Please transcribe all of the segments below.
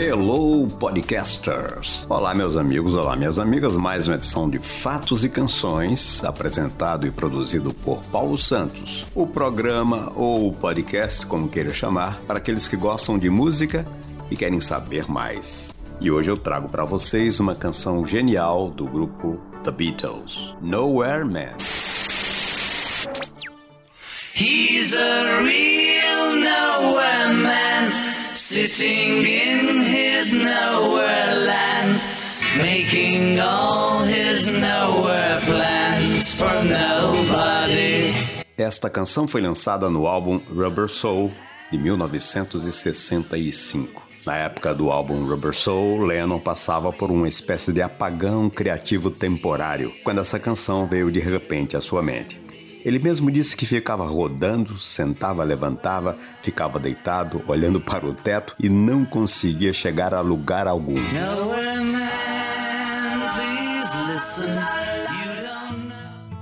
Hello, podcasters! Olá, meus amigos, olá, minhas amigas. Mais uma edição de Fatos e Canções, apresentado e produzido por Paulo Santos. O programa ou o podcast, como queira chamar, para aqueles que gostam de música e querem saber mais. E hoje eu trago para vocês uma canção genial do grupo The Beatles, Nowhere Man. He's a real sitting in his nowhere land, making all his nowhere plans for nobody. Esta canção foi lançada no álbum Rubber Soul de 1965. Na época do álbum Rubber Soul, Lennon passava por uma espécie de apagão criativo temporário, quando essa canção veio de repente à sua mente. Ele mesmo disse que ficava rodando, sentava, levantava, ficava deitado, olhando para o teto e não conseguia chegar a lugar algum. Man, please listen.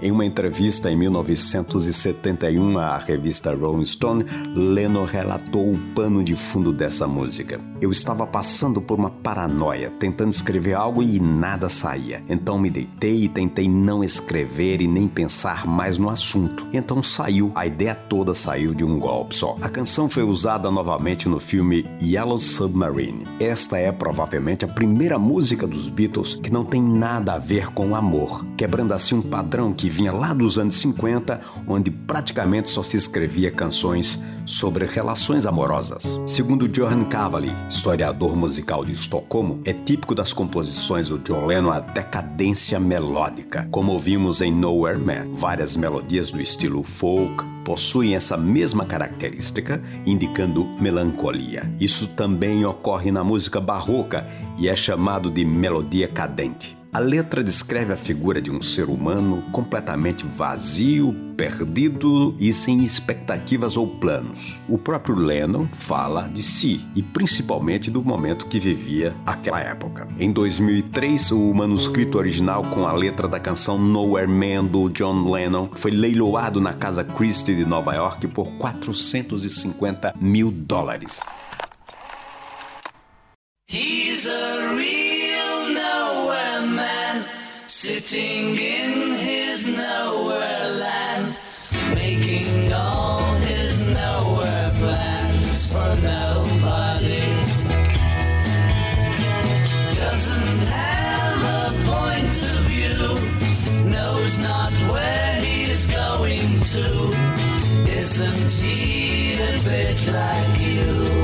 Em uma entrevista em 1971 à revista Rolling Stone, Lennon relatou o pano de fundo dessa música. Eu estava passando por uma paranoia, tentando escrever algo e nada saía. Então me deitei e tentei não escrever e nem pensar mais no assunto. Então saiu, a ideia toda saiu de um golpe só. A canção foi usada novamente no filme Yellow Submarine. Esta é provavelmente a primeira música dos Beatles que não tem nada a ver com amor, quebrando assim um padrão que vinha lá dos anos 50, onde praticamente só se escrevia canções sobre relações amorosas. Segundo Johan Cavalli, historiador musical de Estocolmo, é típico das composições do John Lennon a decadência melódica, como ouvimos em Nowhere Man. Várias melodias do estilo folk possuem essa mesma característica, indicando melancolia. Isso também ocorre na música barroca e é chamado de melodia cadente. A letra descreve a figura de um ser humano completamente vazio, perdido e sem expectativas ou planos. O próprio Lennon fala de si e principalmente do momento que vivia aquela época. Em 2003, o manuscrito original com a letra da canção Nowhere Man do John Lennon foi leiloado na Casa Christie de Nova York por 450 mil dólares. He's a real sitting in his nowhere land, making all his nowhere plans for nobody. Doesn't have a point of view, knows not where he's going to. Isn't he a bit like you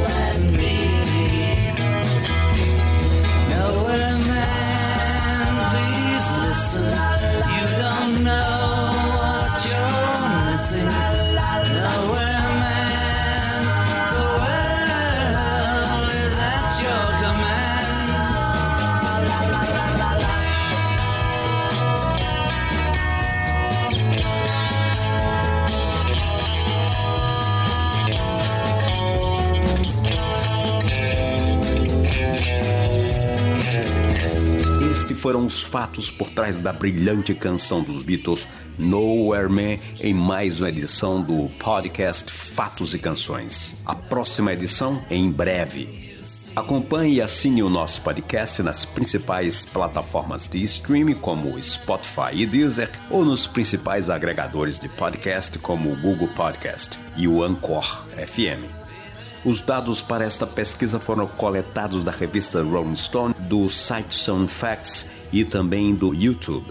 foram os fatos por trás da brilhante canção dos Beatles Nowhere Man em mais uma edição do podcast Fatos e Canções. A próxima edição em breve. Acompanhe e assine o nosso podcast nas principais plataformas de streaming como Spotify e Deezer ou nos principais agregadores de podcast como o Google Podcast e o Anchor FM. Os dados para esta pesquisa foram coletados da revista Rolling Stone, do site Sound Facts e também do YouTube.